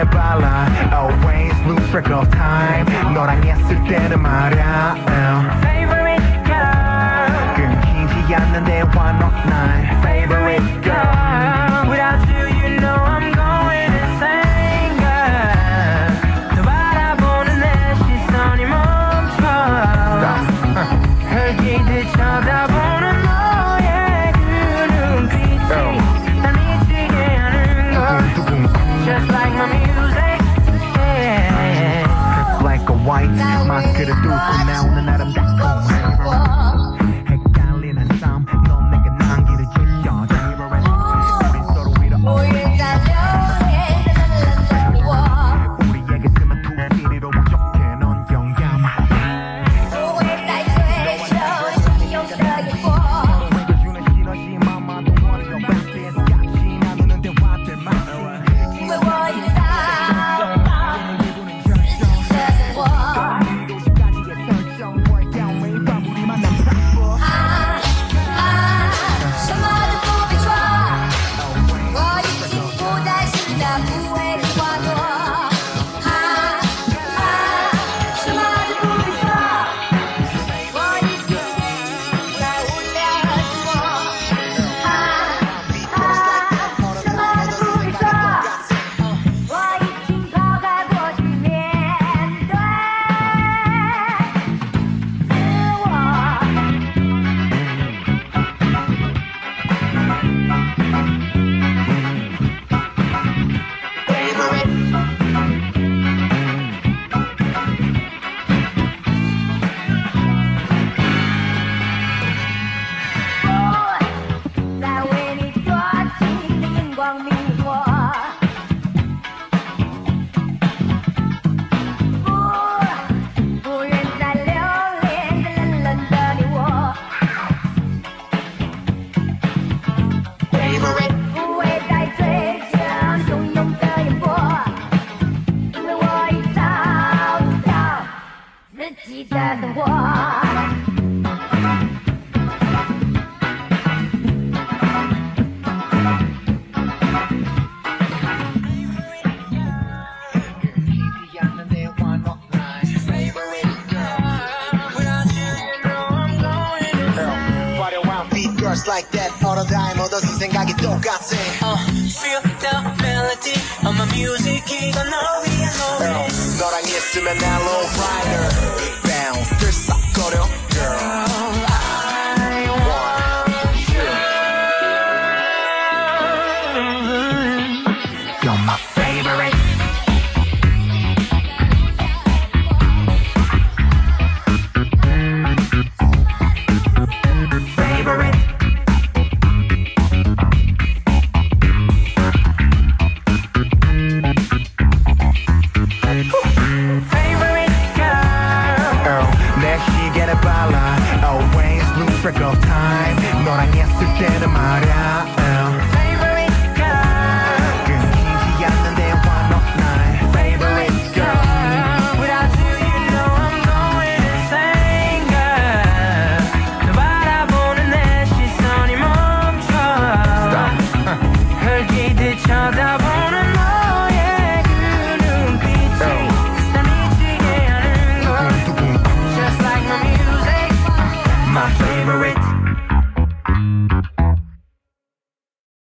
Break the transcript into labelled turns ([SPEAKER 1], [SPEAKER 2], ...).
[SPEAKER 1] 시계를 발라 Always lose track of time 너랑 있을 때는 말야 끊 could have do from now on and out of that home.
[SPEAKER 2] 不
[SPEAKER 3] beat girls like that all the time 얻어진 생각이 똑같아
[SPEAKER 4] Uh, feel the melody of my music 이건 널 위한 노래
[SPEAKER 3] 너랑 있으면 나 low rider bounce 들썩거려 girl
[SPEAKER 1] 내 시계를 발라 Always lose track of time 너랑 있을 때는 말야